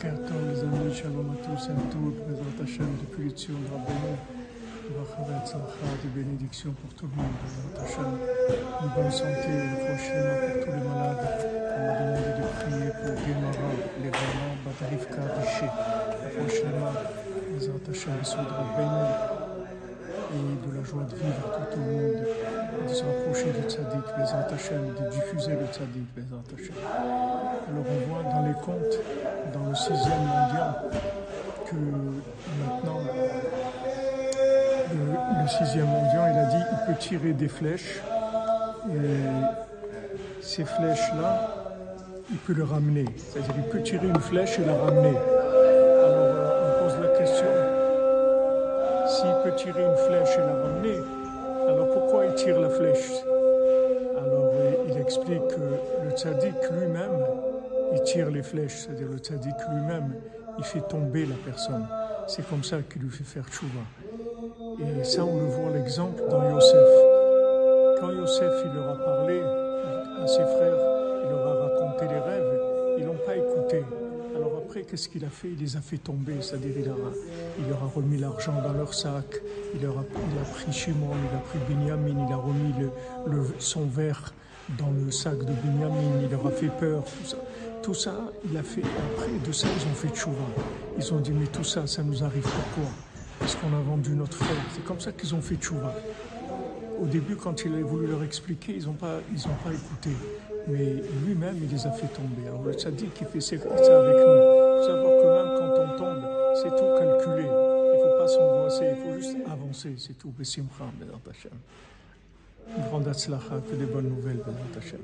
Boker les amis, shalom tous, pour tout le monde, une bonne santé, le prochain pour tous les malades. On m'a demandé de prier pour Gemara, les romans, Batarivka, Riché, le prochain Rabbeinu, et de la joie de vivre tout au monde, de se rapprocher du Hachem, de diffuser le tzaddik, Bezat Hachem. Alors on voit dans contes, dans le sixième mondial, que maintenant, le, le sixième mondial, il a dit il peut tirer des flèches, et ces flèches-là, il peut le ramener. C'est-à-dire il peut tirer une flèche et la ramener. Alors on pose la question, s'il peut tirer une flèche et la ramener, alors pourquoi il tire la flèche? Alors il explique que le tzaddik lui-même, il tire les flèches, c'est-à-dire le tzaddik lui-même, il fait tomber la personne. C'est comme ça qu'il lui fait faire tchouva. Et ça, on le voit l'exemple dans Yosef. Quand Yosef il leur a parlé à ses frères, il leur a raconté les rêves, ils n'ont pas écouté. Alors après, qu'est-ce qu'il a fait? Il les a fait tomber, c'est-à-dire il, il, leur a remis l'argent dans leur sac, il, leur a, pris Shimon, il a pris Binyamin, il a remis son verre dans le sac de Binyamin, il leur a fait peur. Tout ça, il a fait, après de ça, ils ont fait tchouva. Ils ont dit, mais tout ça, ça nous arrive pourquoi Parce qu'on a vendu notre frère. C'est comme ça qu'ils ont fait tchouva. Au début, quand il a voulu leur expliquer, ils n'ont pas, ils ont pas écouté. Mais lui-même, il les a fait tomber. Alors le tzaddik, il fait ça avec nous. Il faut savoir que même quand on tombe, c'est tout calculé. Il ne faut pas s'angoisser, il faut juste avancer, c'est tout. Bessimcha, Bezat Hashem. Grande atzlacha, que des bonnes nouvelles, Bezat Hashem.